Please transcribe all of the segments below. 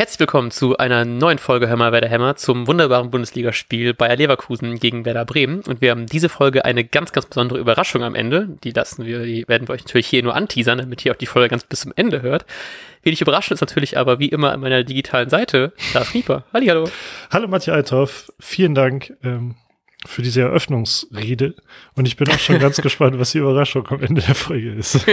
Herzlich willkommen zu einer neuen Folge Hör mal, wer der Hämmer zum wunderbaren Bundesligaspiel Bayer Leverkusen gegen Werder Bremen. Und wir haben diese Folge eine ganz, ganz besondere Überraschung am Ende. Die lassen wir, die werden wir euch natürlich hier nur anteasern, damit ihr auch die Folge ganz bis zum Ende hört. Wenig überraschend ist natürlich aber wie immer an meiner digitalen Seite Lars Knieper. Hallo. Hallo Matthias Althoff. Vielen Dank. Ähm für diese Eröffnungsrede. Und ich bin auch schon ganz gespannt, was die Überraschung am Ende der Folge ist.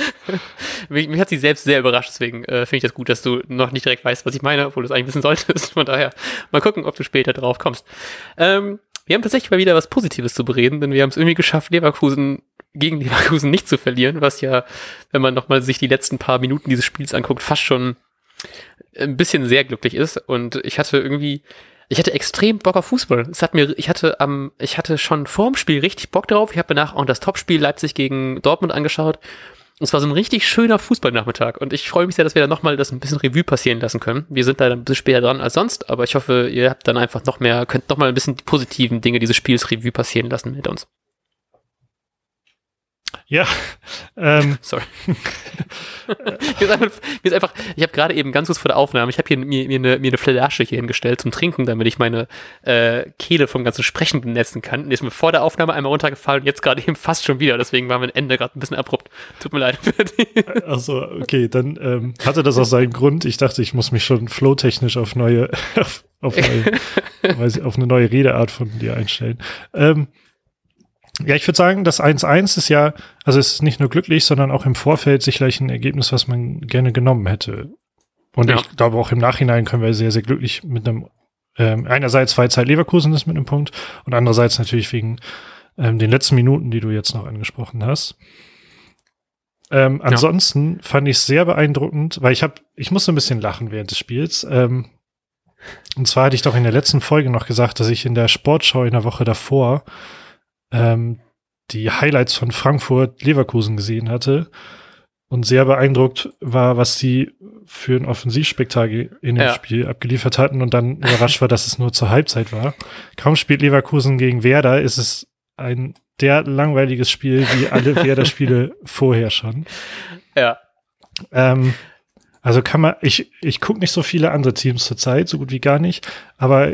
mich, mich, hat sie selbst sehr überrascht, deswegen äh, finde ich das gut, dass du noch nicht direkt weißt, was ich meine, obwohl du es eigentlich wissen solltest. Von daher mal gucken, ob du später drauf kommst. Ähm, wir haben tatsächlich mal wieder was Positives zu bereden, denn wir haben es irgendwie geschafft, Leverkusen gegen Leverkusen nicht zu verlieren, was ja, wenn man nochmal sich die letzten paar Minuten dieses Spiels anguckt, fast schon ein bisschen sehr glücklich ist. Und ich hatte irgendwie ich hatte extrem Bock auf Fußball. Es hat mir, ich hatte am, ich hatte schon vorm Spiel richtig Bock drauf. Ich habe danach auch das Topspiel Leipzig gegen Dortmund angeschaut. Und es war so ein richtig schöner Fußballnachmittag. Und ich freue mich sehr, dass wir da nochmal das ein bisschen Revue passieren lassen können. Wir sind da ein bisschen später dran als sonst, aber ich hoffe, ihr habt dann einfach noch mehr, könnt nochmal ein bisschen die positiven Dinge dieses Spiels Revue passieren lassen mit uns. Ja. Ähm. Sorry. mir, ist einfach, mir ist einfach, ich habe gerade eben ganz kurz vor der Aufnahme, ich habe hier mir, mir, eine, mir eine Flasche hier hingestellt zum Trinken, damit ich meine äh, Kehle vom ganzen Sprechen benetzen kann. Die ist mir vor der Aufnahme einmal runtergefallen und jetzt gerade eben fast schon wieder. Deswegen war mein Ende gerade ein bisschen abrupt. Tut mir leid. Achso, okay, dann ähm, hatte das auch seinen Grund. Ich dachte, ich muss mich schon flowtechnisch auf neue, auf, auf, neue, auf eine neue Redeart von dir einstellen. Ähm, ja, ich würde sagen, das 1-1 ist ja, also es ist nicht nur glücklich, sondern auch im Vorfeld sicherlich ein Ergebnis, was man gerne genommen hätte. Und ja. ich glaube, auch im Nachhinein können wir sehr, sehr glücklich mit einem, ähm, einerseits, weil Zeit Leverkusen ist mit einem Punkt und andererseits natürlich wegen ähm, den letzten Minuten, die du jetzt noch angesprochen hast. Ähm, ja. Ansonsten fand ich es sehr beeindruckend, weil ich habe, ich musste ein bisschen lachen während des Spiels. Ähm, und zwar hatte ich doch in der letzten Folge noch gesagt, dass ich in der Sportschau in der Woche davor ähm, die Highlights von Frankfurt Leverkusen gesehen hatte und sehr beeindruckt war, was sie für ein Offensivspektakel in dem ja. Spiel abgeliefert hatten und dann überrascht war, dass es nur zur Halbzeit war. Kaum spielt Leverkusen gegen Werder, ist es ein der langweiliges Spiel wie alle Werder-Spiele vorher schon. Ja. Ähm, also kann man, ich, ich gucke nicht so viele andere Teams zurzeit, so gut wie gar nicht, aber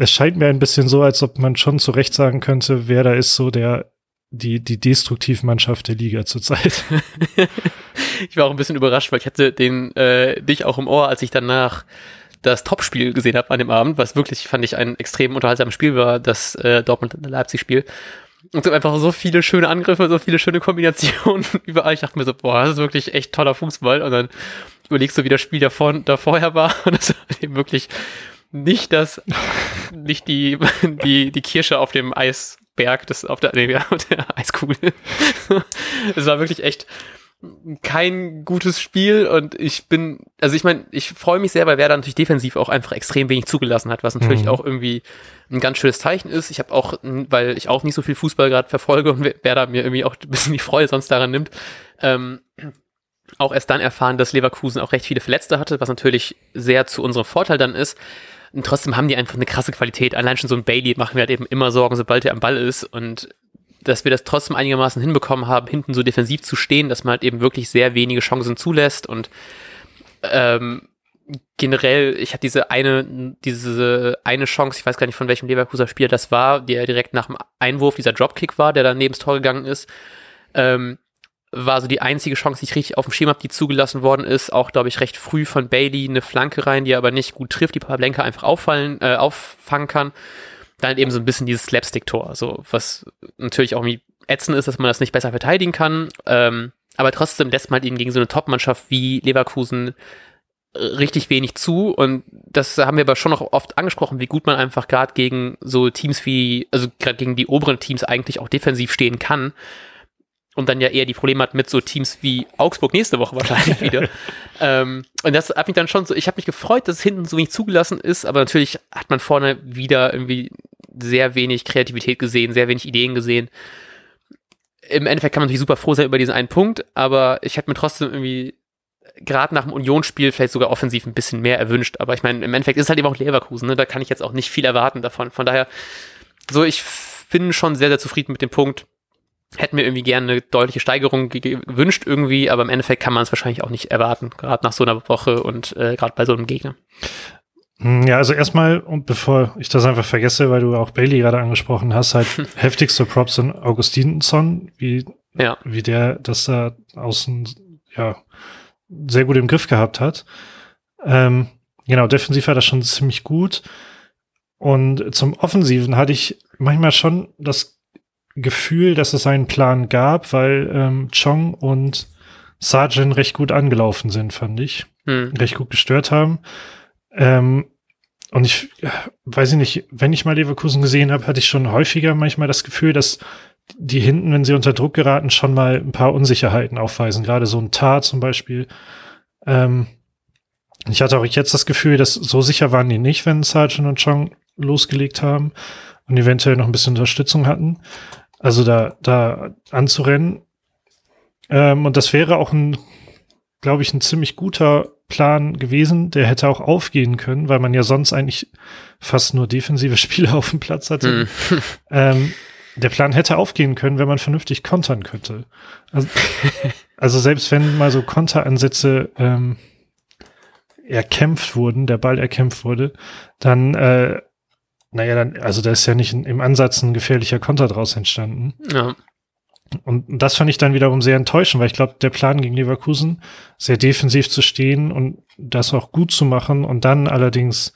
es scheint mir ein bisschen so, als ob man schon zu Recht sagen könnte, wer da ist so der die, die Destruktivmannschaft der Liga zurzeit. ich war auch ein bisschen überrascht, weil ich hatte den äh, dich auch im Ohr, als ich danach das Topspiel gesehen habe an dem Abend, was wirklich, fand ich, ein extrem unterhaltsames Spiel war, das äh, Dortmund-Leipzig-Spiel. Und so einfach so viele schöne Angriffe, so viele schöne Kombinationen überall. Ich dachte mir so, boah, das ist wirklich echt toller Fußball. Und dann überlegst du, wie das Spiel davor, da vorher war. Und das war eben wirklich nicht das, nicht die, die, die Kirsche auf dem Eisberg, das auf der, nee, auf der Eiskugel. Es war wirklich echt kein gutes Spiel und ich bin, also ich meine, ich freue mich sehr, weil Werder natürlich defensiv auch einfach extrem wenig zugelassen hat, was natürlich mhm. auch irgendwie ein ganz schönes Zeichen ist. Ich habe auch, weil ich auch nicht so viel Fußball gerade verfolge und Werder mir irgendwie auch ein bisschen die Freude sonst daran nimmt, ähm, auch erst dann erfahren, dass Leverkusen auch recht viele Verletzte hatte, was natürlich sehr zu unserem Vorteil dann ist. Und trotzdem haben die einfach eine krasse Qualität. Allein schon so ein Bailey machen wir halt eben immer Sorgen, sobald er am Ball ist. Und dass wir das trotzdem einigermaßen hinbekommen haben, hinten so defensiv zu stehen, dass man halt eben wirklich sehr wenige Chancen zulässt und ähm, generell, ich hatte diese eine, diese eine Chance, ich weiß gar nicht von welchem Leverkuser Spieler das war, der direkt nach dem Einwurf dieser Dropkick war, der dann neben das Tor gegangen ist. Ähm, war so die einzige Chance, die ich richtig auf dem Schirm habe, die zugelassen worden ist. Auch, glaube ich, recht früh von Bailey eine Flanke rein, die aber nicht gut trifft, die Pavlenka einfach auffallen, äh, auffangen kann. Dann eben so ein bisschen dieses Slapstick-Tor, so was natürlich auch irgendwie ätzend ist, dass man das nicht besser verteidigen kann. Ähm, aber trotzdem lässt man halt eben gegen so eine Top-Mannschaft wie Leverkusen äh, richtig wenig zu und das haben wir aber schon noch oft angesprochen, wie gut man einfach gerade gegen so Teams wie, also gerade gegen die oberen Teams eigentlich auch defensiv stehen kann und dann ja eher die Probleme hat mit so Teams wie Augsburg nächste Woche wahrscheinlich wieder. ähm, und das hat mich dann schon so, ich habe mich gefreut, dass es hinten so wenig zugelassen ist, aber natürlich hat man vorne wieder irgendwie sehr wenig Kreativität gesehen, sehr wenig Ideen gesehen. Im Endeffekt kann man natürlich super froh sein über diesen einen Punkt, aber ich hätte mir trotzdem irgendwie gerade nach dem Unionsspiel vielleicht sogar offensiv ein bisschen mehr erwünscht. Aber ich meine, im Endeffekt ist es halt eben auch Leverkusen, ne? da kann ich jetzt auch nicht viel erwarten davon. Von daher, so ich bin schon sehr, sehr zufrieden mit dem Punkt hätten mir irgendwie gerne eine deutliche Steigerung gewünscht irgendwie, aber im Endeffekt kann man es wahrscheinlich auch nicht erwarten, gerade nach so einer Woche und äh, gerade bei so einem Gegner. Hm, ja, also erstmal, und bevor ich das einfach vergesse, weil du auch Bailey gerade angesprochen hast, halt heftigste Props an Augustinsson, wie, ja. wie der das da außen, ja, sehr gut im Griff gehabt hat. Ähm, genau, defensiv war das schon ziemlich gut. Und zum Offensiven hatte ich manchmal schon das Gefühl, dass es einen Plan gab, weil ähm, Chong und Sargent recht gut angelaufen sind, fand ich. Hm. Recht gut gestört haben. Ähm, und ich weiß ich nicht, wenn ich mal Leverkusen gesehen habe, hatte ich schon häufiger manchmal das Gefühl, dass die hinten, wenn sie unter Druck geraten, schon mal ein paar Unsicherheiten aufweisen. Gerade so ein Tar zum Beispiel. Ähm, ich hatte auch jetzt das Gefühl, dass so sicher waren die nicht, wenn Sargent und Chong losgelegt haben und eventuell noch ein bisschen Unterstützung hatten. Also da, da anzurennen. Ähm, und das wäre auch ein, glaube ich, ein ziemlich guter Plan gewesen. Der hätte auch aufgehen können, weil man ja sonst eigentlich fast nur defensive Spieler auf dem Platz hatte. Mhm. Ähm, der Plan hätte aufgehen können, wenn man vernünftig kontern könnte. Also, also selbst wenn mal so Konteransätze ähm, erkämpft wurden, der Ball erkämpft wurde, dann äh, naja, dann, also da ist ja nicht im Ansatz ein gefährlicher Konter draus entstanden. Ja. Und das fand ich dann wiederum sehr enttäuschend, weil ich glaube, der Plan gegen Leverkusen, sehr defensiv zu stehen und das auch gut zu machen und dann allerdings,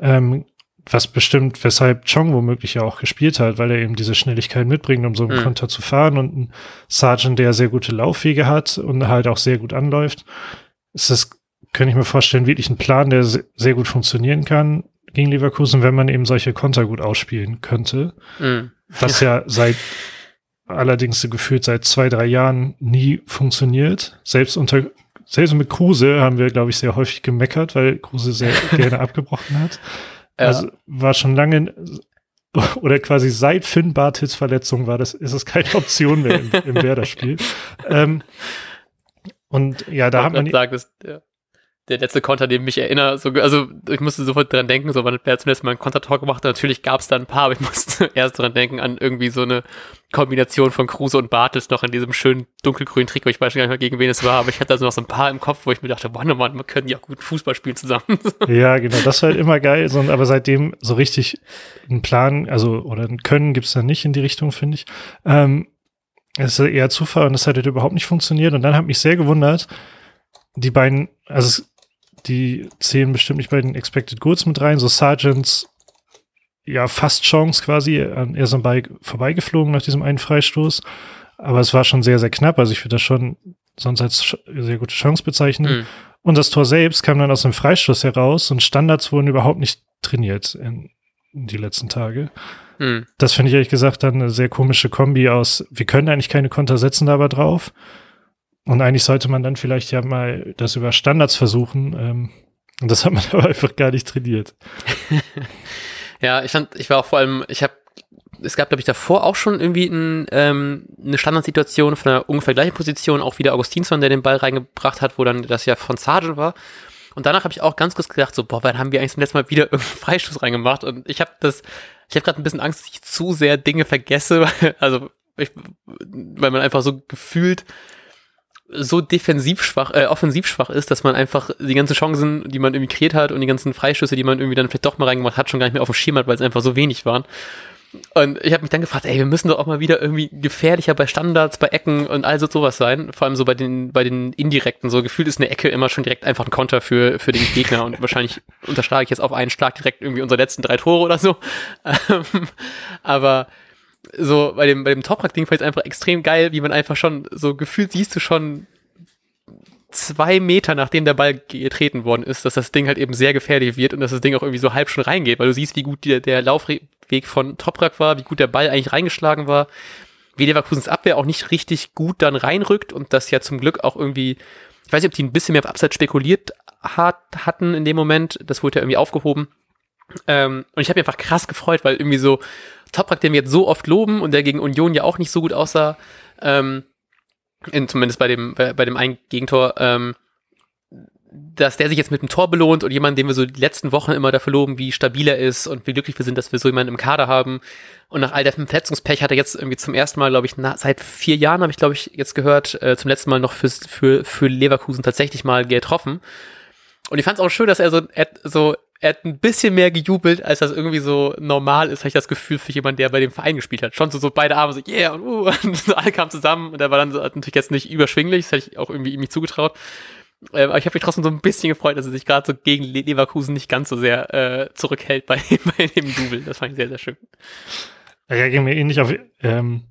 ähm, was bestimmt, weshalb Chong womöglich ja auch gespielt hat, weil er eben diese Schnelligkeit mitbringt, um so einen mhm. Konter zu fahren und ein Sergeant, der sehr gute Laufwege hat und halt auch sehr gut anläuft. Ist das, könnte ich mir vorstellen, wirklich ein Plan, der sehr gut funktionieren kann gegen Leverkusen, wenn man eben solche Konter gut ausspielen könnte. Mhm. Was ja seit allerdings gefühlt seit zwei, drei Jahren nie funktioniert. Selbst unter, selbst mit Kruse haben wir, glaube ich, sehr häufig gemeckert, weil Kruse sehr gerne abgebrochen hat. Ja. Also war schon lange oder quasi seit Finn Bartels Verletzung war das, ist es keine Option mehr im, im Werder-Spiel. ähm, und ja, da hat man. Das, ja der letzte Konter, den mich erinnere, so, also ich musste sofort dran denken, so, wann wer zumindest mal einen Kontertalk gemacht hat. Natürlich gab es da ein paar, aber ich musste erst dran denken an irgendwie so eine Kombination von Kruse und Bartels noch in diesem schönen dunkelgrünen Trikot. Ich weiß gar nicht mehr, gegen wen es war, aber ich hatte da so noch so ein paar im Kopf, wo ich mir dachte, boah, Mann, wir können ja gut Fußball spielen zusammen. ja, genau, das war halt immer geil, so, aber seitdem so richtig ein Plan, also, oder ein Können gibt's da nicht in die Richtung, finde ich. Ähm, es ist eher Zufall und das hat halt überhaupt nicht funktioniert und dann hat mich sehr gewundert, die beiden, also die zählen bestimmt nicht bei den Expected Goods mit rein. So Sergeants, ja, fast Chance quasi. An er ist am Ball vorbeigeflogen nach diesem einen Freistoß. Aber es war schon sehr, sehr knapp. Also ich würde das schon sonst als sehr gute Chance bezeichnen. Mhm. Und das Tor selbst kam dann aus dem Freistoß heraus und Standards wurden überhaupt nicht trainiert in, in die letzten Tage. Mhm. Das finde ich ehrlich gesagt dann eine sehr komische Kombi aus, wir können eigentlich keine Konter setzen da aber drauf. Und eigentlich sollte man dann vielleicht ja mal das über Standards versuchen. Ähm, und das hat man aber einfach gar nicht trainiert. ja, ich fand, ich war auch vor allem, ich habe, es gab, glaube ich, davor auch schon irgendwie ein, ähm, eine Standardsituation von einer ungefähr gleichen Position, auch wieder Augustinsson, der den Ball reingebracht hat, wo dann das ja von Sargent war. Und danach habe ich auch ganz kurz gedacht, so, boah, wann haben wir eigentlich zum letzten Mal wieder irgendeinen Freistoß reingemacht? Und ich habe das, ich habe gerade ein bisschen Angst, dass ich zu sehr Dinge vergesse, also ich, weil man einfach so gefühlt so defensiv schwach, äh, offensiv schwach ist, dass man einfach die ganzen Chancen, die man irgendwie kreiert hat und die ganzen Freischüsse, die man irgendwie dann vielleicht doch mal reingemacht hat, schon gar nicht mehr auf dem Schirm hat, weil es einfach so wenig waren. Und ich habe mich dann gefragt, ey, wir müssen doch auch mal wieder irgendwie gefährlicher bei Standards, bei Ecken und all so sowas sein. Vor allem so bei den, bei den indirekten. So gefühlt ist eine Ecke immer schon direkt einfach ein Konter für, für den Gegner. Und wahrscheinlich unterschlage ich jetzt auf einen Schlag direkt irgendwie unsere letzten drei Tore oder so. aber so bei dem, bei dem Toprak-Ding fand ich einfach extrem geil, wie man einfach schon so gefühlt siehst du schon zwei Meter nachdem der Ball getreten worden ist, dass das Ding halt eben sehr gefährlich wird und dass das Ding auch irgendwie so halb schon reingeht, weil du siehst, wie gut der, der Laufweg von Toprak war, wie gut der Ball eigentlich reingeschlagen war, wie Leverkusens Abwehr auch nicht richtig gut dann reinrückt und das ja zum Glück auch irgendwie, ich weiß nicht, ob die ein bisschen mehr auf Abseits spekuliert hat, hatten in dem Moment, das wurde ja irgendwie aufgehoben. Ähm, und ich habe mich einfach krass gefreut, weil irgendwie so, Toprak, den wir jetzt so oft loben und der gegen Union ja auch nicht so gut aussah, ähm, in, zumindest bei dem, bei, bei dem einen Gegentor, ähm, dass der sich jetzt mit einem Tor belohnt und jemand, den wir so die letzten Wochen immer dafür loben, wie stabil er ist und wie glücklich wir sind, dass wir so jemanden im Kader haben. Und nach all der Verletzungspech hat er jetzt irgendwie zum ersten Mal, glaube ich, na, seit vier Jahren habe ich, glaube ich, jetzt gehört, äh, zum letzten Mal noch fürs, für, für Leverkusen tatsächlich mal getroffen. Und ich fand es auch schön, dass er so, so, er hat ein bisschen mehr gejubelt, als das irgendwie so normal ist, habe ich das Gefühl für jemanden, der bei dem Verein gespielt hat. Schon so, so beide Arme so, yeah, und, uh, und so alle kamen zusammen und er war dann so, natürlich jetzt nicht überschwinglich, das hätte ich auch irgendwie ihm nicht zugetraut. Ähm, aber ich habe mich trotzdem so ein bisschen gefreut, dass er sich gerade so gegen Leverkusen nicht ganz so sehr äh, zurückhält bei, bei dem Double. Das fand ich sehr, sehr schön. Ja, ging mir ähnlich auf. Ähm,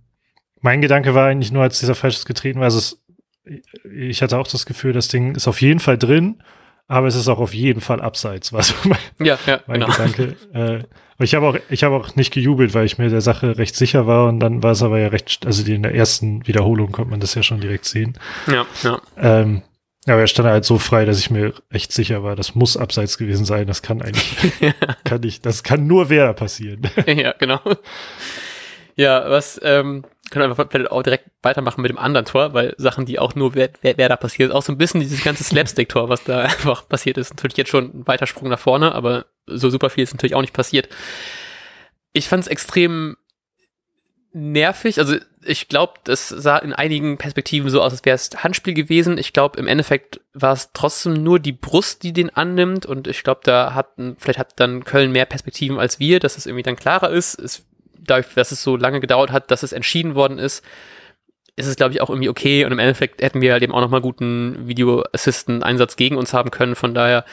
mein Gedanke war eigentlich nur, als dieser Falsches getreten war, also es, ich hatte auch das Gefühl, das Ding ist auf jeden Fall drin, aber es ist auch auf jeden Fall abseits, war so mein, ja, ja, mein genau. Gedanke. Äh, ich habe auch, ich habe auch nicht gejubelt, weil ich mir der Sache recht sicher war und dann war es aber ja recht, also in der ersten Wiederholung konnte man das ja schon direkt sehen. Ja, ja. Ähm, aber er stand halt so frei, dass ich mir echt sicher war, das muss abseits gewesen sein. Das kann eigentlich, kann nicht, das kann nur Werder passieren. ja, genau. Ja, was, ähm, können wir einfach vielleicht auch direkt weitermachen mit dem anderen Tor, weil Sachen, die auch nur wer, wer, wer da passiert, auch so ein bisschen dieses ganze Slapstick-Tor, was da einfach passiert ist. Natürlich jetzt schon ein Weitersprung nach vorne, aber so super viel ist natürlich auch nicht passiert. Ich fand es extrem nervig. Also ich glaube, das sah in einigen Perspektiven so aus, als wäre es Handspiel gewesen. Ich glaube, im Endeffekt war es trotzdem nur die Brust, die den annimmt. Und ich glaube, da hat vielleicht hat dann Köln mehr Perspektiven als wir, dass es irgendwie dann klarer ist. Es, dadurch, dass es so lange gedauert hat, dass es entschieden worden ist, ist es, glaube ich, auch irgendwie okay. Und im Endeffekt hätten wir halt eben auch nochmal guten Video-Assisten-Einsatz gegen uns haben können. Von daher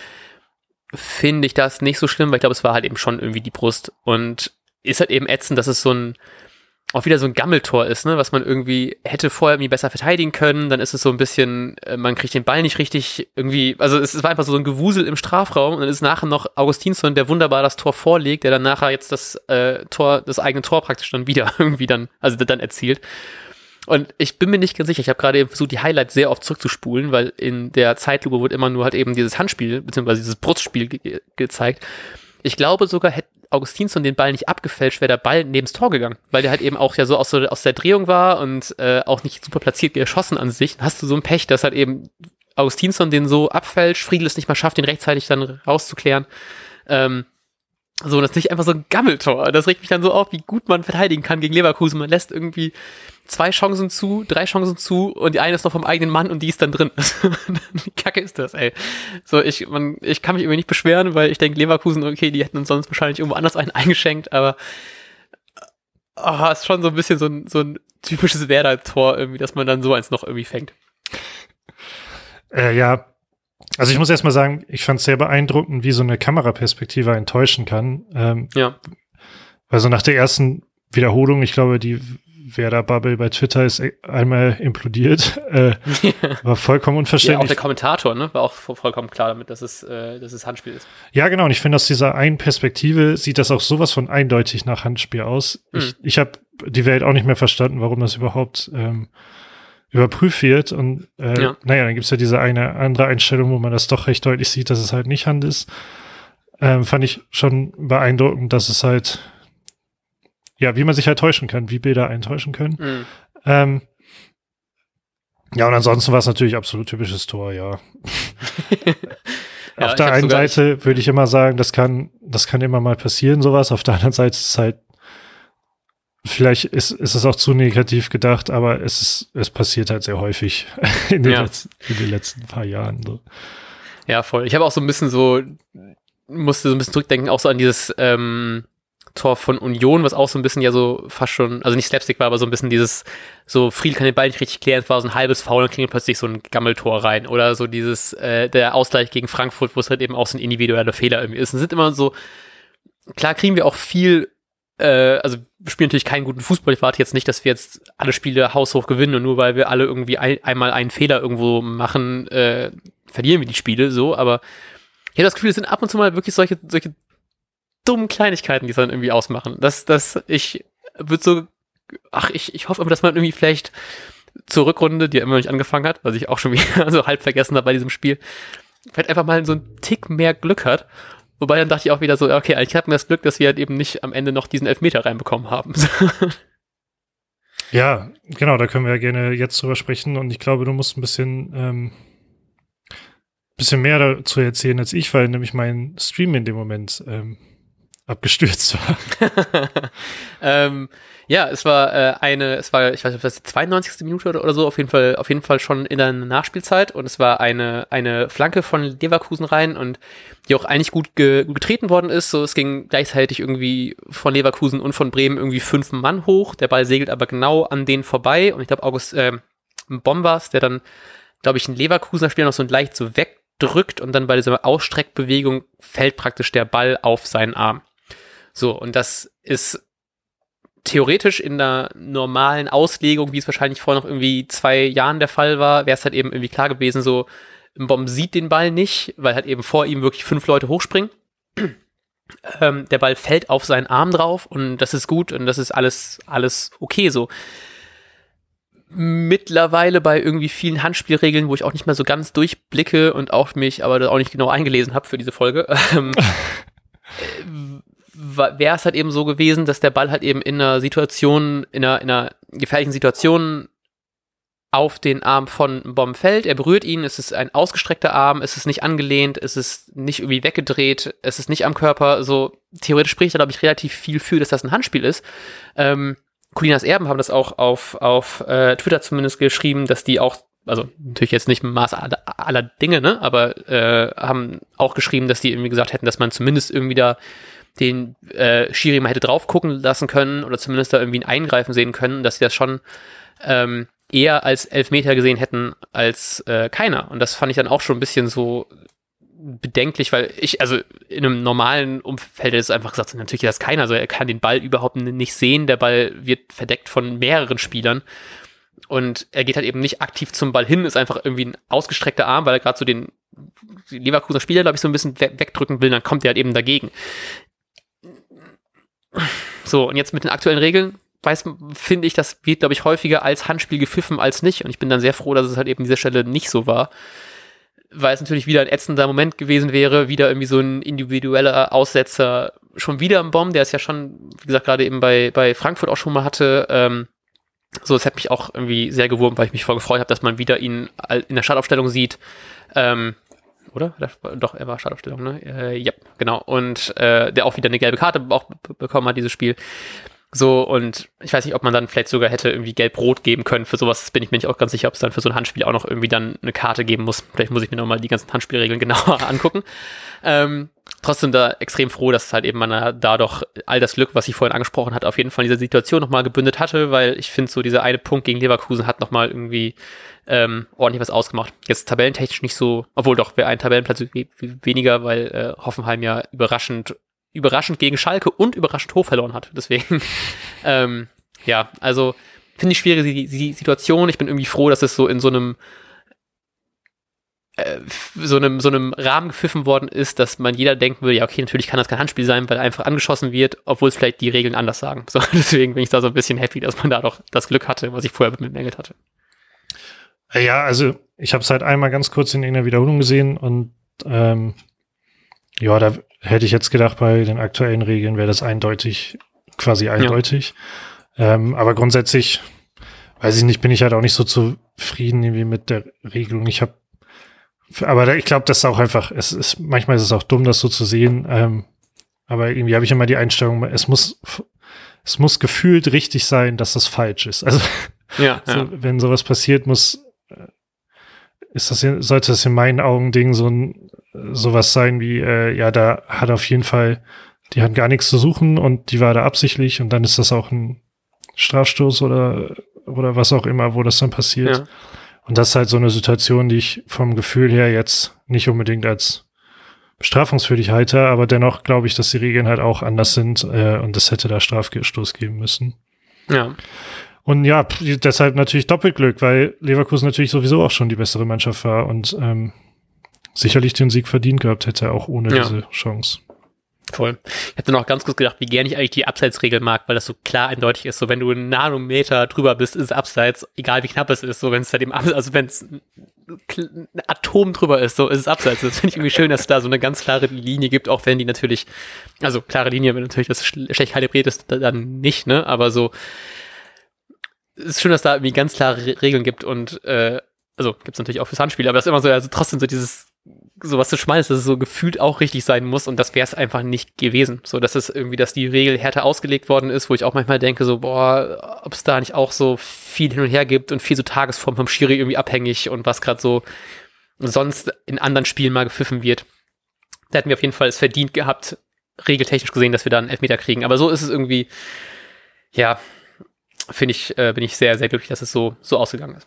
finde ich das nicht so schlimm, weil ich glaube, es war halt eben schon irgendwie die Brust. Und ist halt eben ätzend, dass es so ein auch wieder so ein Gammeltor ist, ne, was man irgendwie hätte vorher irgendwie besser verteidigen können, dann ist es so ein bisschen, äh, man kriegt den Ball nicht richtig irgendwie, also es, war einfach so ein Gewusel im Strafraum und dann ist nachher noch Augustinsson, der wunderbar das Tor vorlegt, der dann nachher jetzt das äh, Tor, das eigene Tor praktisch dann wieder irgendwie dann, also dann erzielt. Und ich bin mir nicht ganz sicher, ich habe gerade eben versucht, die Highlights sehr oft zurückzuspulen, weil in der Zeitlupe wird immer nur halt eben dieses Handspiel, beziehungsweise dieses Brustspiel ge gezeigt. Ich glaube sogar, hätte Augustinsson den Ball nicht abgefälscht, wäre der Ball neben das Tor gegangen, weil der halt eben auch ja so aus, aus der Drehung war und äh, auch nicht super platziert geschossen an sich. Hast du so ein Pech, dass halt eben Augustinsson den so abfälscht, Friedel es nicht mal schafft, den rechtzeitig dann rauszuklären. Ähm, so, das ist nicht einfach so ein Gammeltor. Das regt mich dann so auf, wie gut man verteidigen kann gegen Leverkusen. Man lässt irgendwie zwei Chancen zu, drei Chancen zu und die eine ist noch vom eigenen Mann und die ist dann drin. wie kacke ist das, ey? So, ich, man, ich kann mich irgendwie nicht beschweren, weil ich denke, Leverkusen, okay, die hätten uns sonst wahrscheinlich irgendwo anders einen eingeschenkt, aber oh, ist schon so ein bisschen so ein, so ein typisches Werder-Tor irgendwie, dass man dann so eins noch irgendwie fängt. Äh, ja, also ich muss erstmal sagen, ich fand es sehr beeindruckend, wie so eine Kameraperspektive enttäuschen kann. Ähm, ja. Also nach der ersten Wiederholung, ich glaube, die Werder-Bubble bei Twitter ist einmal implodiert. Äh, war vollkommen unverständlich. Ja, auch der Kommentator, ne, war auch vollkommen klar damit, dass es, äh, dass es Handspiel ist. Ja, genau. Und ich finde, aus dieser einen Perspektive sieht das auch sowas von eindeutig nach Handspiel aus. Mhm. Ich, ich habe die Welt auch nicht mehr verstanden, warum das überhaupt ähm, überprüft wird. Und äh, ja. naja, dann gibt's ja diese eine andere Einstellung, wo man das doch recht deutlich sieht, dass es halt nicht Hand ist. Ähm, fand ich schon beeindruckend, dass es halt, ja, wie man sich halt täuschen kann, wie Bilder eintäuschen können. Mhm. Ähm, ja, und ansonsten war es natürlich absolut typisches Tor, ja. ja Auf der einen Seite würde ich immer sagen, das kann, das kann immer mal passieren, sowas. Auf der anderen Seite ist es halt vielleicht ist, ist es auch zu negativ gedacht, aber es ist, es passiert halt sehr häufig in den, ja. letzten, in den letzten paar Jahren. So. Ja, voll. Ich habe auch so ein bisschen so, musste so ein bisschen zurückdenken, auch so an dieses ähm, Tor von Union, was auch so ein bisschen ja so fast schon, also nicht Slapstick war, aber so ein bisschen dieses, so Fried kann den Ball nicht richtig klären, es war so ein halbes Foul, dann kriegen plötzlich so ein Gammeltor rein. Oder so dieses, äh, der Ausgleich gegen Frankfurt, wo es halt eben auch so ein individueller Fehler irgendwie ist. Es sind immer so, klar kriegen wir auch viel äh, also wir spielen natürlich keinen guten Fußball. Ich warte jetzt nicht, dass wir jetzt alle Spiele haushoch gewinnen und nur weil wir alle irgendwie ein, einmal einen Fehler irgendwo machen, äh, verlieren wir die Spiele so, aber ich habe das Gefühl, es sind ab und zu mal wirklich solche, solche dummen Kleinigkeiten, die es dann irgendwie ausmachen. Dass, dass ich würde so, ach, ich, ich hoffe aber, dass man irgendwie vielleicht zur Rückrunde, die ja immer noch nicht angefangen hat, was ich auch schon wieder so halb vergessen habe bei diesem Spiel, vielleicht einfach mal so einen Tick mehr Glück hat Wobei dann dachte ich auch wieder so, okay, ich habe mir das Glück, dass wir halt eben nicht am Ende noch diesen Elfmeter reinbekommen haben. ja, genau, da können wir ja gerne jetzt drüber sprechen und ich glaube, du musst ein bisschen, ähm, bisschen mehr dazu erzählen als ich, weil nämlich mein Stream in dem Moment ähm, abgestürzt war. ähm, ja, es war äh, eine, es war, ich weiß nicht, ob das die 92. Minute oder, so, auf jeden Fall, auf jeden Fall schon in der Nachspielzeit und es war eine, eine Flanke von Leverkusen rein und die auch eigentlich gut, ge, gut getreten worden ist. So, es ging gleichzeitig irgendwie von Leverkusen und von Bremen irgendwie fünf Mann hoch. Der Ball segelt aber genau an denen vorbei und ich glaube, August äh, Bombers, der dann, glaube ich, ein Leverkusener Spieler noch so leicht so wegdrückt und dann bei dieser Ausstreckbewegung fällt praktisch der Ball auf seinen Arm. So, und das ist theoretisch in der normalen Auslegung, wie es wahrscheinlich vor noch irgendwie zwei Jahren der Fall war, wäre es halt eben irgendwie klar gewesen, so, Bomb sieht den Ball nicht, weil halt eben vor ihm wirklich fünf Leute hochspringen. ähm, der Ball fällt auf seinen Arm drauf und das ist gut und das ist alles, alles okay so. Mittlerweile bei irgendwie vielen Handspielregeln, wo ich auch nicht mehr so ganz durchblicke und auch mich aber auch nicht genau eingelesen habe für diese Folge, ähm, äh, wäre es halt eben so gewesen, dass der Ball halt eben in einer Situation, in einer, in einer gefährlichen Situation auf den Arm von Bomb fällt. Er berührt ihn, es ist ein ausgestreckter Arm, es ist nicht angelehnt, es ist nicht irgendwie weggedreht, es ist nicht am Körper. So theoretisch spricht da, glaube ich, relativ viel für, dass das ein Handspiel ist. Ähm, Colinas Erben haben das auch auf, auf äh, Twitter zumindest geschrieben, dass die auch also natürlich jetzt nicht im Maß aller, aller Dinge, ne, aber äh, haben auch geschrieben, dass die irgendwie gesagt hätten, dass man zumindest irgendwie da den äh, Schiri mal hätte drauf gucken lassen können oder zumindest da irgendwie ein Eingreifen sehen können, dass sie das schon ähm, eher als Elfmeter gesehen hätten als äh, keiner. Und das fand ich dann auch schon ein bisschen so bedenklich, weil ich, also in einem normalen Umfeld ist einfach gesagt, natürlich das keiner, also er kann den Ball überhaupt nicht sehen, der Ball wird verdeckt von mehreren Spielern und er geht halt eben nicht aktiv zum Ball hin, ist einfach irgendwie ein ausgestreckter Arm, weil er gerade so den Leverkusener Spieler, glaube ich, so ein bisschen wegdrücken will, dann kommt er halt eben dagegen. So, und jetzt mit den aktuellen Regeln, weiß, finde ich, das wird, glaube ich, häufiger als Handspiel gepfiffen als nicht. Und ich bin dann sehr froh, dass es halt eben an dieser Stelle nicht so war. Weil es natürlich wieder ein ätzender Moment gewesen wäre, wieder irgendwie so ein individueller Aussetzer, schon wieder ein Bomb, der es ja schon, wie gesagt, gerade eben bei, bei Frankfurt auch schon mal hatte. Ähm, so, es hat mich auch irgendwie sehr gewurmt, weil ich mich voll gefreut habe, dass man wieder ihn in der Startaufstellung sieht. Ähm, oder? Doch, er war Startaufstellung, ne? Äh, ja, genau. Und äh, der auch wieder eine gelbe Karte auch bekommen hat, dieses Spiel. So, und ich weiß nicht, ob man dann vielleicht sogar hätte irgendwie gelb-rot geben können für sowas. Bin ich mir nicht auch ganz sicher, ob es dann für so ein Handspiel auch noch irgendwie dann eine Karte geben muss. Vielleicht muss ich mir nochmal die ganzen Handspielregeln genauer angucken. Ähm, trotzdem da extrem froh, dass halt eben man da doch all das Glück, was ich vorhin angesprochen hat, auf jeden Fall in dieser Situation nochmal gebündet hatte, weil ich finde so dieser eine Punkt gegen Leverkusen hat nochmal irgendwie ähm, ordentlich was ausgemacht. Jetzt tabellentechnisch nicht so, obwohl doch, wäre ein Tabellenplatz weniger, weil äh, Hoffenheim ja überraschend, überraschend gegen Schalke und überraschend hoch verloren hat. Deswegen, ähm, ja, also finde ich schwierige Situation. Ich bin irgendwie froh, dass es so in so einem so einem, so einem Rahmen gepfiffen worden ist, dass man jeder denken würde, ja, okay, natürlich kann das kein Handspiel sein, weil er einfach angeschossen wird, obwohl es vielleicht die Regeln anders sagen. So, deswegen bin ich da so ein bisschen happy, dass man da doch das Glück hatte, was ich vorher bemängelt hatte. Ja, also ich habe es halt einmal ganz kurz in irgendeiner Wiederholung gesehen und ähm, ja, da hätte ich jetzt gedacht, bei den aktuellen Regeln wäre das eindeutig, quasi eindeutig. Ja. Ähm, aber grundsätzlich, weiß ich nicht, bin ich halt auch nicht so zufrieden irgendwie mit der Regelung. Ich habe, aber ich glaube, das ist auch einfach, es ist, manchmal ist es auch dumm, das so zu sehen. Ähm, aber irgendwie habe ich immer die Einstellung, es muss, es muss gefühlt richtig sein, dass das falsch ist. Also, ja, so, ja. wenn sowas passiert, muss ist das, sollte das in meinen Augen Ding so ein, sowas sein wie, äh, ja, da hat auf jeden Fall, die hat gar nichts zu suchen und die war da absichtlich und dann ist das auch ein Strafstoß oder, oder was auch immer, wo das dann passiert. Ja. Und das ist halt so eine Situation, die ich vom Gefühl her jetzt nicht unbedingt als bestrafungswürdig halte, aber dennoch glaube ich, dass die Regeln halt auch anders sind äh, und es hätte da Strafstoß geben müssen. Ja. Und ja, deshalb natürlich Doppelglück, weil Leverkusen natürlich sowieso auch schon die bessere Mannschaft war und ähm, sicherlich den Sieg verdient gehabt hätte, auch ohne ja. diese Chance. Voll. Ich hätte noch ganz kurz gedacht, wie gerne ich eigentlich die Abseitsregel mag, weil das so klar eindeutig ist. So, wenn du einen Nanometer drüber bist, ist es Abseits, egal wie knapp es ist. So, wenn es halt eben, also wenn es ein Atom drüber ist, so ist es Abseits. Das finde ich irgendwie schön, dass es da so eine ganz klare Linie gibt, auch wenn die natürlich, also klare Linie, wenn natürlich das schlecht kalibriert ist, dann nicht, ne, aber so, ist schön, dass da irgendwie ganz klare Regeln gibt und äh, also gibt es natürlich auch fürs Handspiel, aber das ist immer so, also trotzdem so dieses sowas zu schmeißen, dass es so gefühlt auch richtig sein muss und das wäre es einfach nicht gewesen. So, dass es irgendwie, dass die Regel härter ausgelegt worden ist, wo ich auch manchmal denke, so, boah, ob es da nicht auch so viel hin und her gibt und viel so Tagesform vom Schiri irgendwie abhängig und was gerade so sonst in anderen Spielen mal gepfiffen wird. Da hätten wir auf jeden Fall es verdient gehabt, regeltechnisch gesehen, dass wir da einen Elfmeter kriegen. Aber so ist es irgendwie, ja, finde ich, äh, bin ich sehr, sehr glücklich, dass es so, so ausgegangen ist.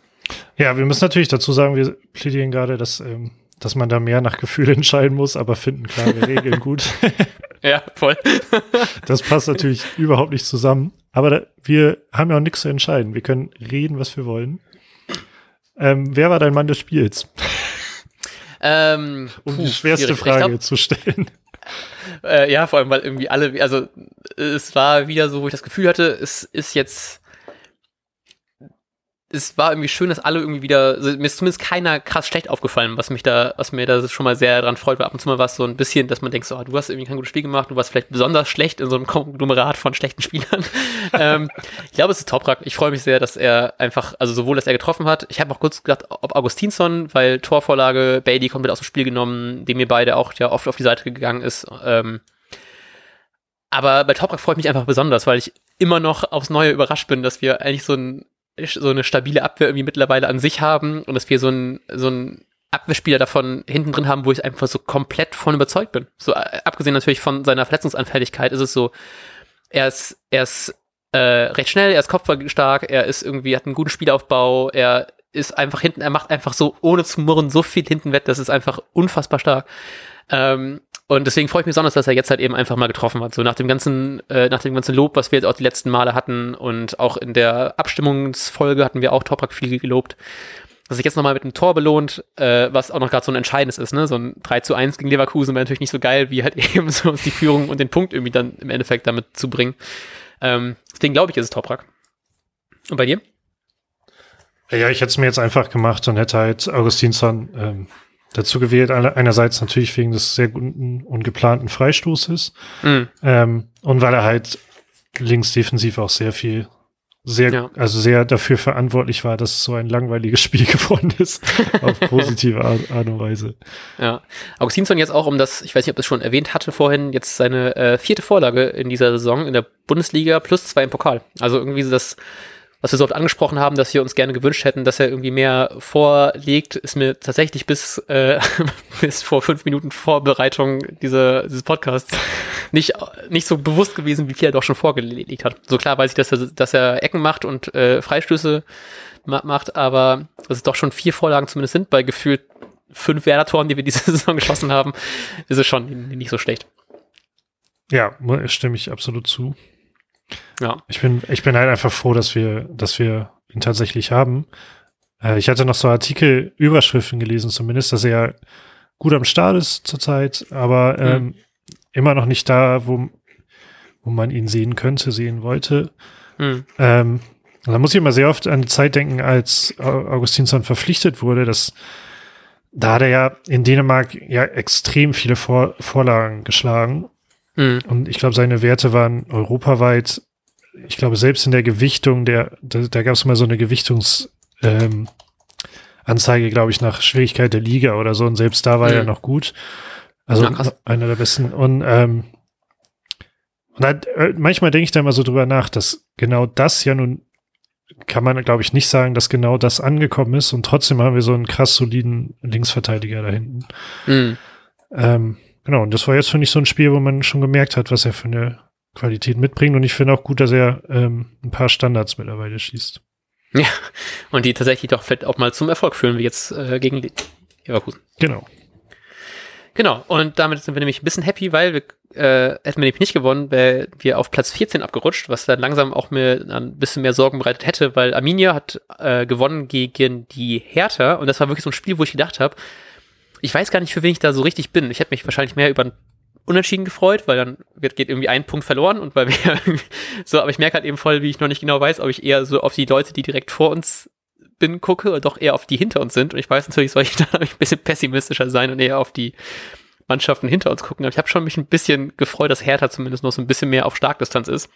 Ja, wir müssen natürlich dazu sagen, wir plädieren gerade, dass, ähm, dass man da mehr nach Gefühl entscheiden muss, aber finden klare Regeln gut. ja, voll. das passt natürlich überhaupt nicht zusammen. Aber da, wir haben ja auch nichts zu entscheiden. Wir können reden, was wir wollen. Ähm, wer war dein Mann des Spiels? Ähm, um puh, die schwerste Frage glaub, zu stellen. Äh, ja, vor allem, weil irgendwie alle, also es war wieder so, wo ich das Gefühl hatte, es ist jetzt es war irgendwie schön, dass alle irgendwie wieder, also mir ist zumindest keiner krass schlecht aufgefallen, was mich da, was mir da schon mal sehr dran freut, weil ab und zu mal war es so ein bisschen, dass man denkt, so, ah, du hast irgendwie kein gutes Spiel gemacht, du warst vielleicht besonders schlecht in so einem Konglomerat von schlechten Spielern. ähm, ich glaube, es ist Toprak. Ich freue mich sehr, dass er einfach, also sowohl, dass er getroffen hat, ich habe auch kurz gedacht, ob Augustinsson, weil Torvorlage, Bailey komplett aus dem Spiel genommen, dem mir beide auch ja oft auf die Seite gegangen ist. Ähm, aber bei Toprak freut mich einfach besonders, weil ich immer noch aufs Neue überrascht bin, dass wir eigentlich so ein so eine stabile Abwehr irgendwie mittlerweile an sich haben und dass wir so ein, so ein Abwehrspieler davon hinten drin haben, wo ich einfach so komplett von überzeugt bin. So äh, abgesehen natürlich von seiner Verletzungsanfälligkeit ist es so, er ist, er ist äh, recht schnell, er ist kopfstark, er ist irgendwie, hat einen guten Spielaufbau, er ist einfach hinten, er macht einfach so ohne zu murren so viel hinten wett, das ist einfach unfassbar stark. Ähm, und deswegen freue ich mich besonders, dass er jetzt halt eben einfach mal getroffen hat. So nach dem ganzen, äh, nach dem ganzen Lob, was wir jetzt auch die letzten Male hatten und auch in der Abstimmungsfolge hatten wir auch Toprak viel gelobt. Dass sich jetzt nochmal mit einem Tor belohnt, äh, was auch noch gerade so ein entscheidendes ist, ne? So ein 3 zu 1 gegen Leverkusen wäre natürlich nicht so geil, wie halt eben so die Führung und den Punkt irgendwie dann im Endeffekt damit zu bringen. Ähm, deswegen glaube ich, ist es Toprak. Und bei dir? Ja, ich hätte es mir jetzt einfach gemacht und hätte halt Augustinsson ähm, dazu gewählt. Einerseits natürlich wegen des sehr guten und geplanten Freistoßes mhm. ähm, und weil er halt links defensiv auch sehr viel sehr, ja. also sehr dafür verantwortlich war, dass es so ein langweiliges Spiel geworden ist, auf positive Art, Art, und Weise. Ja, Augustinsson jetzt auch, um das, ich weiß nicht, ob das schon erwähnt hatte vorhin, jetzt seine äh, vierte Vorlage in dieser Saison in der Bundesliga plus zwei im Pokal. Also irgendwie so das was wir so oft angesprochen haben, dass wir uns gerne gewünscht hätten, dass er irgendwie mehr vorlegt, ist mir tatsächlich bis, äh, bis vor fünf Minuten Vorbereitung dieser, dieses Podcasts nicht, nicht so bewusst gewesen, wie viel er doch schon vorgelegt hat. So klar weiß ich, dass er, dass er Ecken macht und äh, Freistöße ma macht, aber dass es doch schon vier Vorlagen zumindest sind, bei gefühlt fünf Werder-Toren, die wir diese Saison geschossen haben, ist es schon nicht so schlecht. Ja, stimme ich absolut zu. Ja. Ich bin, ich bin halt einfach froh, dass wir, dass wir ihn tatsächlich haben. Äh, ich hatte noch so Artikel, Überschriften gelesen zumindest, dass er gut am Start ist zurzeit, aber mhm. ähm, immer noch nicht da, wo, wo man ihn sehen könnte, sehen wollte. Mhm. Ähm, da muss ich immer sehr oft an die Zeit denken, als Augustinsson verpflichtet wurde, dass da hat er ja in Dänemark ja extrem viele Vor Vorlagen geschlagen. Mhm. Und ich glaube, seine Werte waren europaweit ich glaube, selbst in der Gewichtung, der, da, da gab es mal so eine Gewichtungs, ähm, Anzeige, glaube ich, nach Schwierigkeit der Liga oder so. Und selbst da war mhm. er noch gut. Also ja, einer der besten. Und, ähm, und halt, manchmal denke ich da mal so drüber nach, dass genau das ja nun kann man, glaube ich, nicht sagen, dass genau das angekommen ist. Und trotzdem haben wir so einen krass soliden Linksverteidiger da hinten. Mhm. Ähm, genau, und das war jetzt, finde ich, so ein Spiel, wo man schon gemerkt hat, was er für eine Qualität mitbringt. Und ich finde auch gut, dass er ähm, ein paar Standards mittlerweile schießt. Ja, und die tatsächlich doch vielleicht auch mal zum Erfolg führen, wie jetzt äh, gegen Leverkusen. Genau. Genau, und damit sind wir nämlich ein bisschen happy, weil wir äh, hätten wir nämlich nicht gewonnen, wäre wir auf Platz 14 abgerutscht, was dann langsam auch mir ein bisschen mehr Sorgen bereitet hätte, weil Arminia hat äh, gewonnen gegen die Hertha und das war wirklich so ein Spiel, wo ich gedacht habe, ich weiß gar nicht, für wen ich da so richtig bin. Ich hätte mich wahrscheinlich mehr über ein unentschieden gefreut, weil dann wird, geht irgendwie ein Punkt verloren und weil wir so, aber ich merke halt eben voll, wie ich noch nicht genau weiß, ob ich eher so auf die Leute, die direkt vor uns bin, gucke oder doch eher auf die hinter uns sind. Und ich weiß natürlich, soll ich da ein bisschen pessimistischer sein und eher auf die Mannschaften hinter uns gucken. Aber ich habe schon mich ein bisschen gefreut, dass Hertha zumindest noch so ein bisschen mehr auf Starkdistanz ist,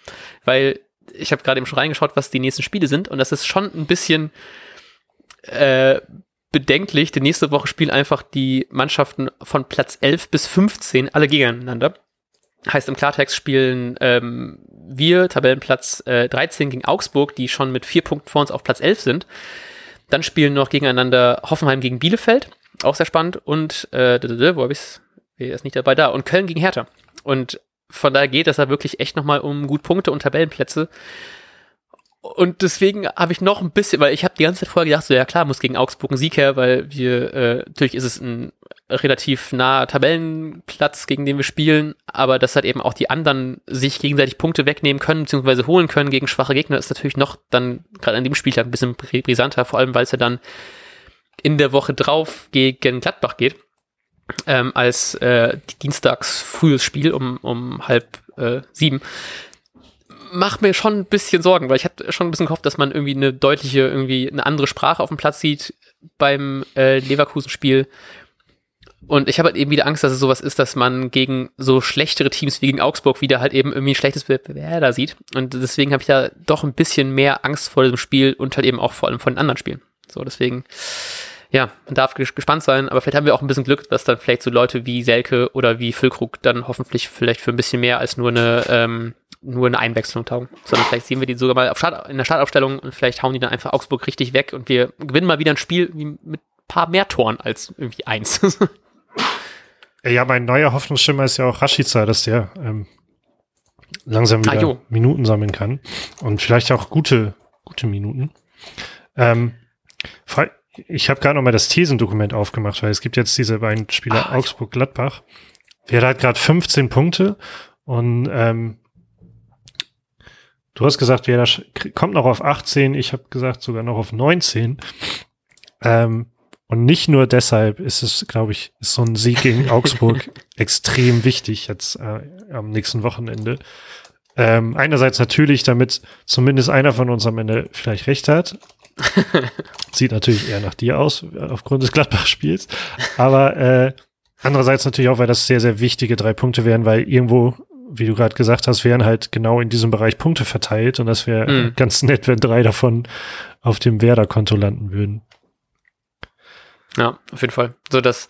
weil ich habe gerade eben schon reingeschaut, was die nächsten Spiele sind und das ist schon ein bisschen äh, bedenklich, denn nächste Woche spielen einfach die Mannschaften von Platz 11 bis 15 alle gegeneinander. Heißt im Klartext spielen ähm, wir Tabellenplatz äh, 13 gegen Augsburg, die schon mit vier Punkten vor uns auf Platz 11 sind. Dann spielen noch gegeneinander Hoffenheim gegen Bielefeld, auch sehr spannend. Und äh, wo habe ich's? Wer ist nicht dabei da? Und Köln gegen Hertha. Und von daher geht es da wirklich echt nochmal um gut Punkte und Tabellenplätze. Und deswegen habe ich noch ein bisschen, weil ich habe die ganze Zeit vorher gedacht, so ja klar, muss gegen Augsburg ein Sieg her, weil wir, äh, natürlich ist es ein relativ naher Tabellenplatz, gegen den wir spielen, aber dass halt eben auch die anderen sich gegenseitig Punkte wegnehmen können, beziehungsweise holen können gegen schwache Gegner, ist natürlich noch dann gerade an dem Spieltag ein bisschen brisanter, vor allem weil es ja dann in der Woche drauf gegen Gladbach geht, ähm, als äh, dienstags frühes Spiel um, um halb äh, sieben macht mir schon ein bisschen Sorgen, weil ich hatte schon ein bisschen gehofft, dass man irgendwie eine deutliche, irgendwie eine andere Sprache auf dem Platz sieht beim äh, Leverkusen-Spiel. Und ich habe halt eben wieder Angst, dass es sowas ist, dass man gegen so schlechtere Teams wie gegen Augsburg wieder halt eben irgendwie ein schlechtes Werder sieht. Und deswegen habe ich da doch ein bisschen mehr Angst vor diesem Spiel und halt eben auch vor allem vor den anderen Spielen. So, deswegen, ja, man darf gespannt sein, aber vielleicht haben wir auch ein bisschen Glück, dass dann vielleicht so Leute wie Selke oder wie Füllkrug dann hoffentlich vielleicht für ein bisschen mehr als nur eine ähm, nur eine Einwechslung taugen, sondern vielleicht sehen wir die sogar mal auf Start, in der Startaufstellung und vielleicht hauen die dann einfach Augsburg richtig weg und wir gewinnen mal wieder ein Spiel mit ein paar mehr Toren als irgendwie eins. ja, mein neuer Hoffnungsschimmer ist ja auch Rashica, dass der ähm, langsam ah, wieder ah, Minuten sammeln kann und vielleicht auch gute, gute Minuten. Ähm, ich habe gerade noch mal das Thesendokument aufgemacht, weil es gibt jetzt diese beiden Spieler ah, Augsburg-Gladbach. Der hat gerade 15 Punkte und ähm, Du hast gesagt, Werder kommt noch auf 18, ich habe gesagt sogar noch auf 19. Ähm, und nicht nur deshalb ist es, glaube ich, ist so ein Sieg gegen Augsburg extrem wichtig jetzt äh, am nächsten Wochenende. Ähm, einerseits natürlich, damit zumindest einer von uns am Ende vielleicht recht hat. Sieht natürlich eher nach dir aus, aufgrund des Gladbach-Spiels. Aber äh, andererseits natürlich auch, weil das sehr, sehr wichtige drei Punkte wären, weil irgendwo wie du gerade gesagt hast, wären halt genau in diesem Bereich Punkte verteilt und das wäre mhm. ganz nett, wenn drei davon auf dem Werder-Konto landen würden. Ja, auf jeden Fall. So dass,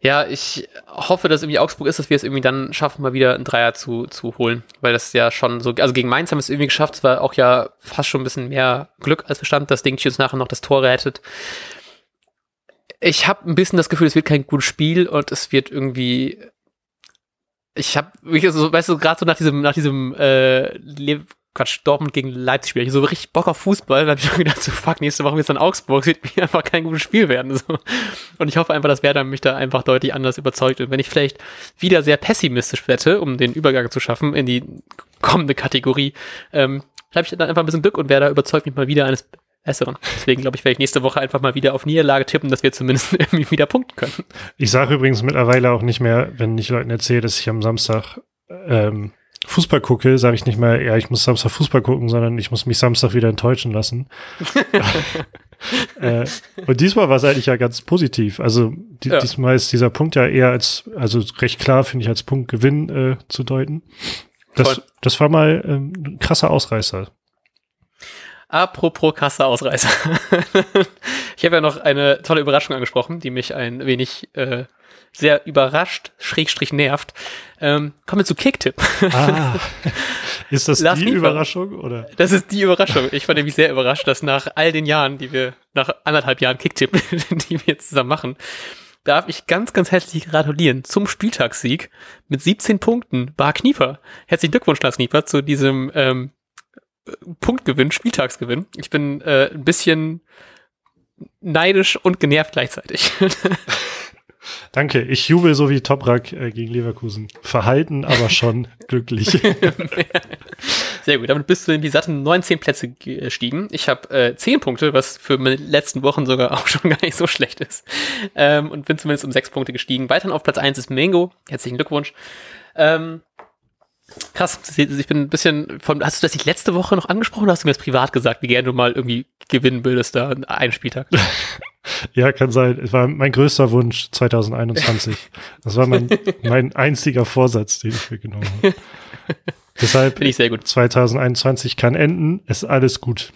ja, ich hoffe, dass irgendwie Augsburg ist, dass wir es irgendwie dann schaffen, mal wieder einen Dreier zu, zu holen, weil das ja schon so, also gegen Mainz haben wir es irgendwie geschafft, es war auch ja fast schon ein bisschen mehr Glück als Verstand, dass Ding uns nachher noch das Tor rettet. Ich habe ein bisschen das Gefühl, es wird kein gutes Spiel und es wird irgendwie ich habe mich so, weißt du, gerade so nach diesem, nach diesem äh, Quatsch, Dortmund gegen Leipzig Spiel, ich so richtig Bock auf Fußball, da habe ich schon gedacht, so fuck, nächste Woche ist dann Augsburg, es wird mir einfach kein gutes Spiel werden. So. Und ich hoffe einfach, dass Werder mich da einfach deutlich anders überzeugt. Und wenn ich vielleicht wieder sehr pessimistisch wette, um den Übergang zu schaffen in die kommende Kategorie, ähm, habe ich dann einfach ein bisschen Glück und Werder überzeugt mich mal wieder eines Besseren. Deswegen glaube ich, werde ich nächste Woche einfach mal wieder auf Niederlage tippen, dass wir zumindest irgendwie wieder punkten können. Ich sage übrigens mittlerweile auch nicht mehr, wenn ich Leuten erzähle, dass ich am Samstag ähm, Fußball gucke, sage ich nicht mehr, ja, ich muss Samstag Fußball gucken, sondern ich muss mich Samstag wieder enttäuschen lassen. äh, und diesmal war es eigentlich ja ganz positiv. Also die, ja. diesmal ist dieser Punkt ja eher als, also recht klar, finde ich, als Punktgewinn äh, zu deuten. Das, das war mal ähm, ein krasser Ausreißer. Apropos krasse Ausreißer. ich habe ja noch eine tolle Überraschung angesprochen, die mich ein wenig äh, sehr überrascht, schrägstrich nervt. Ähm, kommen wir zu Kicktipp. Ah, ist das Lars die. Überraschung? Oder? Das ist die Überraschung. Ich war nämlich sehr überrascht, dass nach all den Jahren, die wir, nach anderthalb Jahren Kicktipp, die wir jetzt zusammen machen, darf ich ganz, ganz herzlich gratulieren zum Spieltagssieg mit 17 Punkten. Bar Knieper. Herzlichen Glückwunsch, Lars Knieper, zu diesem ähm, Punktgewinn, Spieltagsgewinn. Ich bin äh, ein bisschen neidisch und genervt gleichzeitig. Danke. Ich jubel so wie Toprak äh, gegen Leverkusen. Verhalten, aber schon glücklich. Sehr gut. Damit bist du in die satten 19 Plätze gestiegen. Ich habe äh, 10 Punkte, was für meine letzten Wochen sogar auch schon gar nicht so schlecht ist. Ähm, und bin zumindest um 6 Punkte gestiegen. Weiterhin auf Platz 1 ist Mango. Herzlichen Glückwunsch. Ähm, Krass, ich bin ein bisschen von, hast du das nicht letzte Woche noch angesprochen oder hast du mir das privat gesagt, wie gerne du mal irgendwie gewinnen würdest da einen Spieltag? ja, kann sein. Es war mein größter Wunsch 2021. Das war mein, mein einziger Vorsatz, den ich mir genommen habe. Deshalb, Finde ich sehr gut. 2021 kann enden, ist alles gut.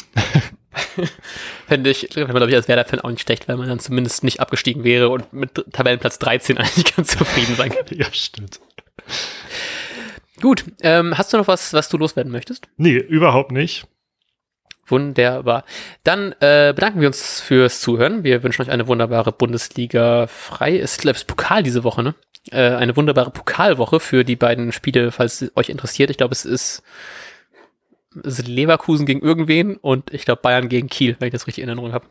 Fände ich, glaube ich, als Werder-Fan auch nicht schlecht, weil man dann zumindest nicht abgestiegen wäre und mit Tabellenplatz 13 eigentlich ganz zufrieden sein kann. Ja, stimmt. Gut, ähm, hast du noch was, was du loswerden möchtest? Nee, überhaupt nicht. Wunderbar. Dann äh, bedanken wir uns fürs Zuhören. Wir wünschen euch eine wunderbare Bundesliga frei. Ist, glaube ich, Pokal diese Woche, ne? Äh, eine wunderbare Pokalwoche für die beiden Spiele, falls es euch interessiert. Ich glaube, es ist, es ist Leverkusen gegen irgendwen und ich glaube Bayern gegen Kiel, wenn ich das richtig in Erinnerung habe.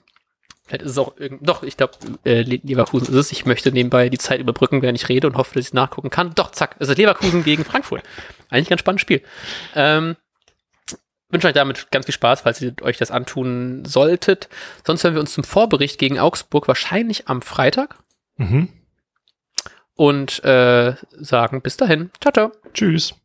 Vielleicht ist es auch irgend, doch, ich glaube, äh, Leverkusen ist es. Ich möchte nebenbei die Zeit überbrücken, während ich rede und hoffe, dass ich nachgucken kann. Doch, zack, es ist Leverkusen gegen Frankfurt. Eigentlich ganz spannendes Spiel. Ähm, wünsche euch damit ganz viel Spaß, falls ihr euch das antun solltet. Sonst hören wir uns zum Vorbericht gegen Augsburg wahrscheinlich am Freitag. Mhm. Und äh, sagen bis dahin. Ciao, ciao. Tschüss.